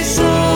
Jesus.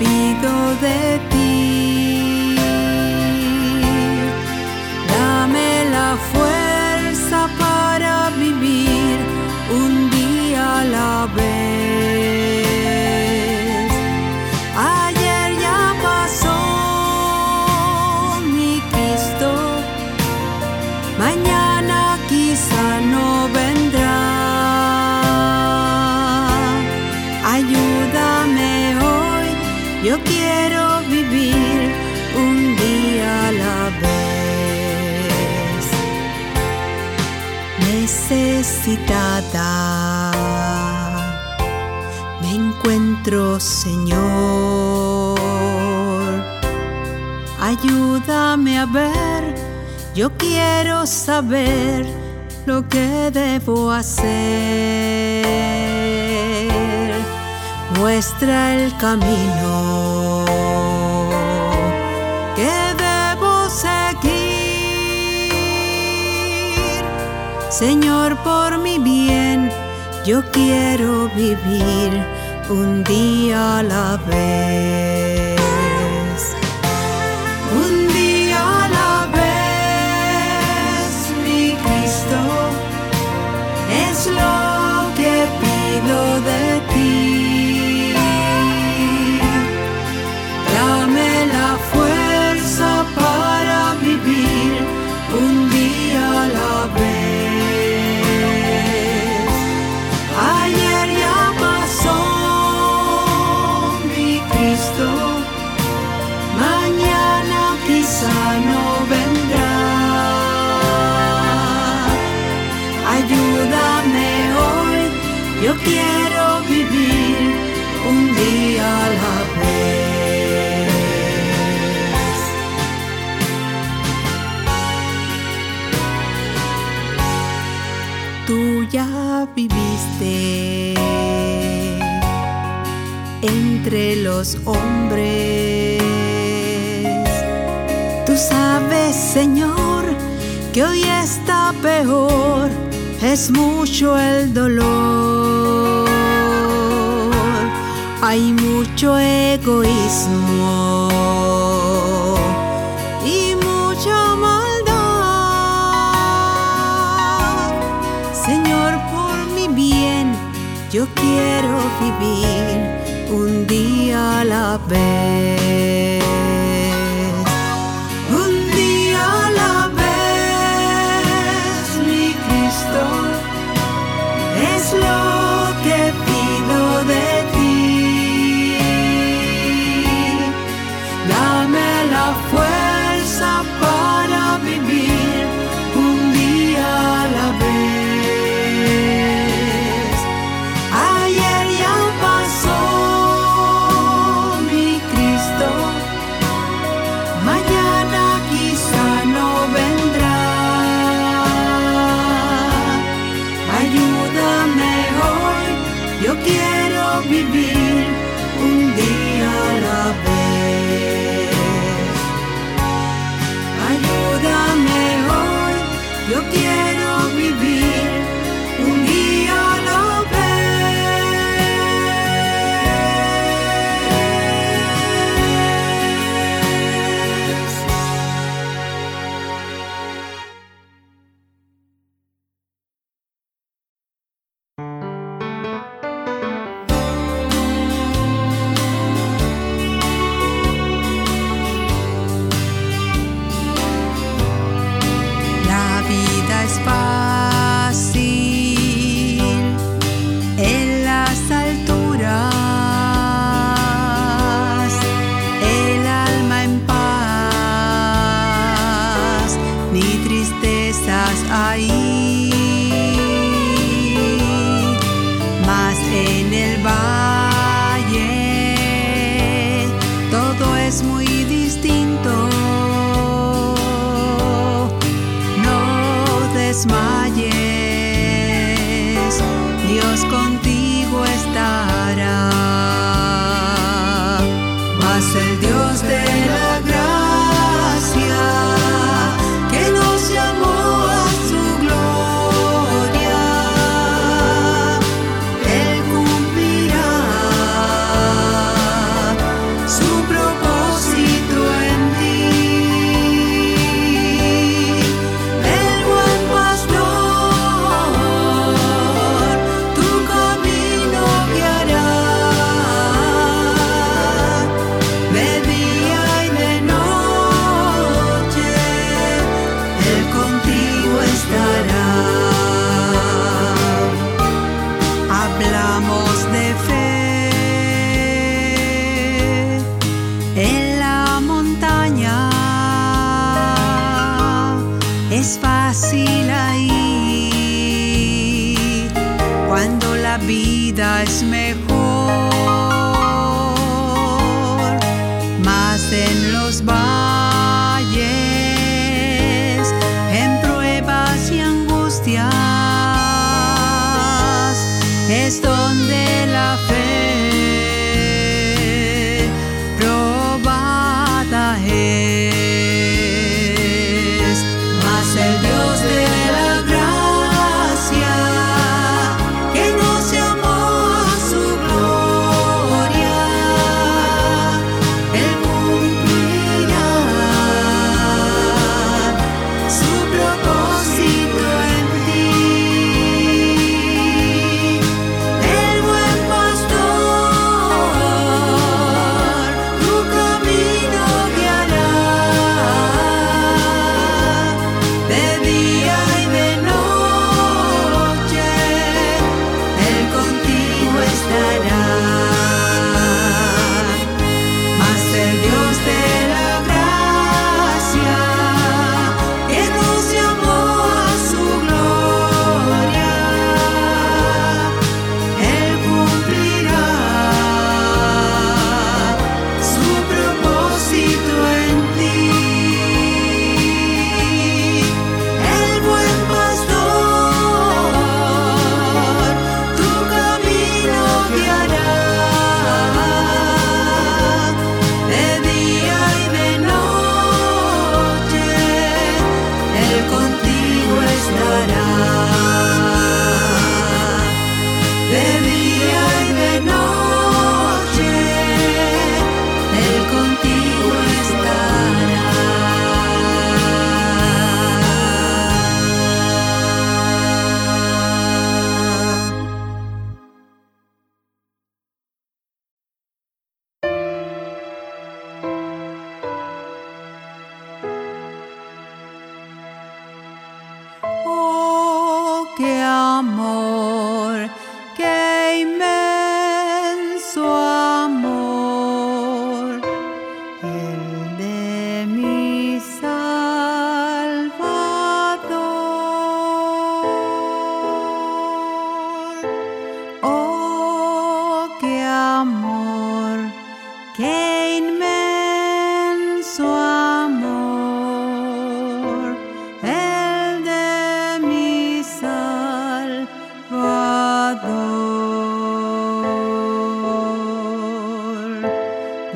despido de ti. me encuentro, Señor. Ayúdame a ver, yo quiero saber lo que debo hacer. Muestra el camino Señor, por mi bien, yo quiero vivir un día a la vez. Un día a la vez, mi Cristo, es lo que pido de entre los hombres. Tú sabes, Señor, que hoy está peor, es mucho el dolor. Hay mucho egoísmo vivir un día a la vez.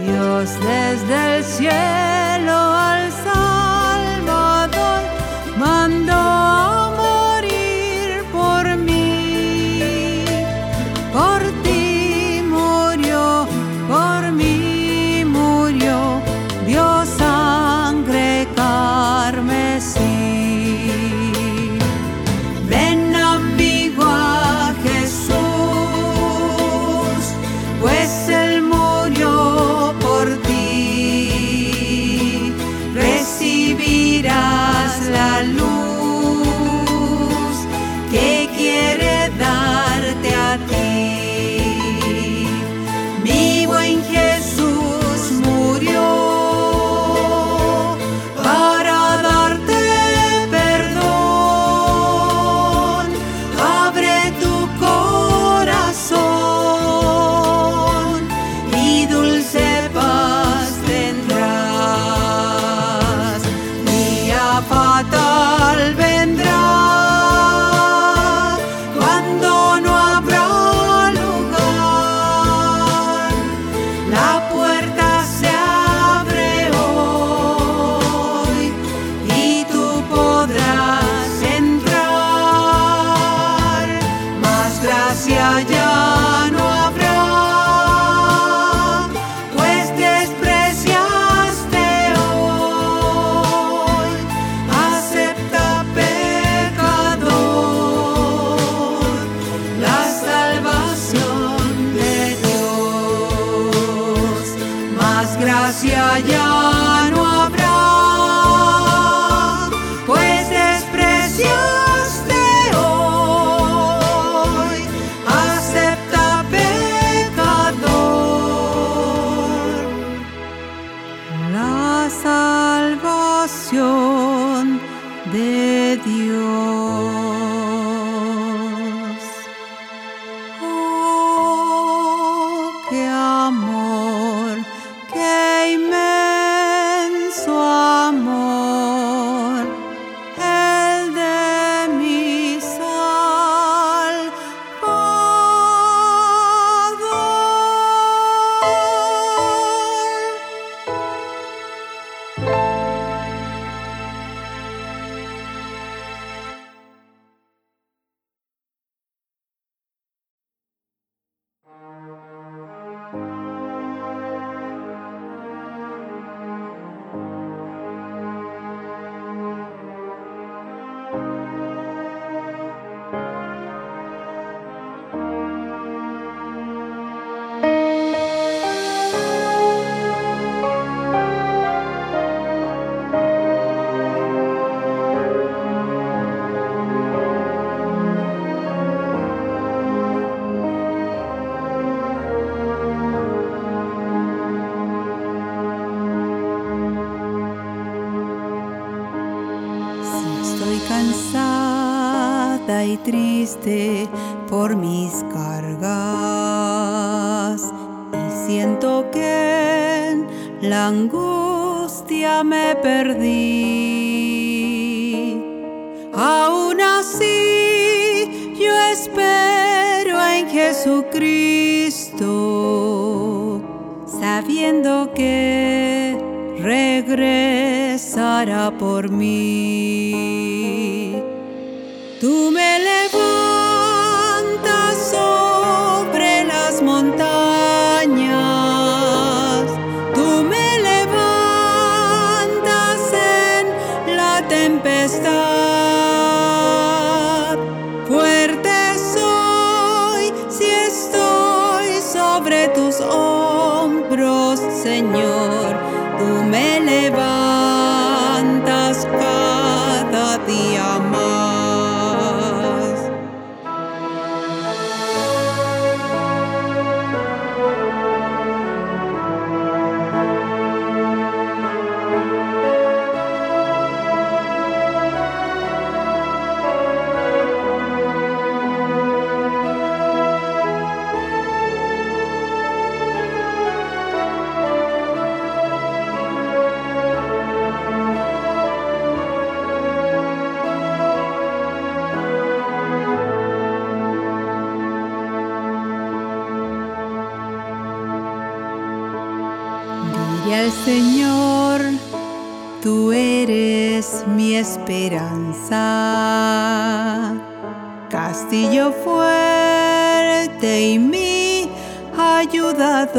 Dios desde el cielo. triste por mis cargas y siento que en la angustia me perdí. Aún así yo espero en Jesucristo, sabiendo que regresará por mí. Tú me levantas. Señor, tú eres mi esperanza, castillo fuerte y mi ayudador.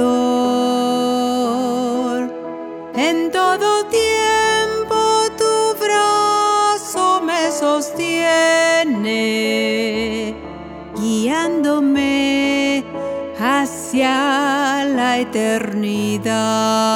En todo tiempo tu brazo me sostiene, guiándome hacia la eternidad.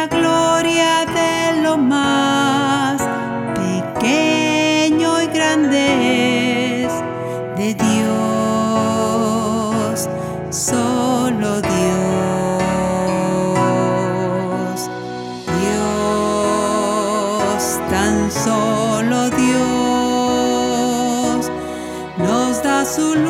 la gloria de lo más pequeño y grande es de Dios, solo Dios, Dios, tan solo Dios nos da su luz.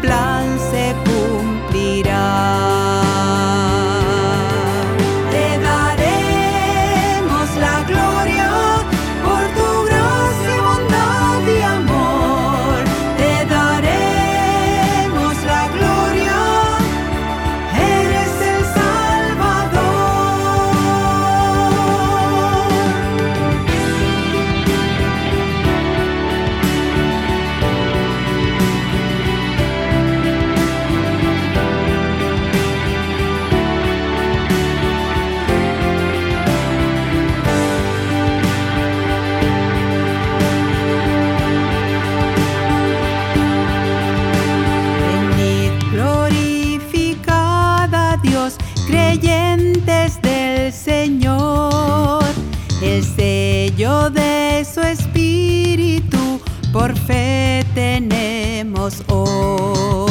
Plan se cumplirá. Creyentes del Señor. El sello de su espíritu por fe tenemos hoy.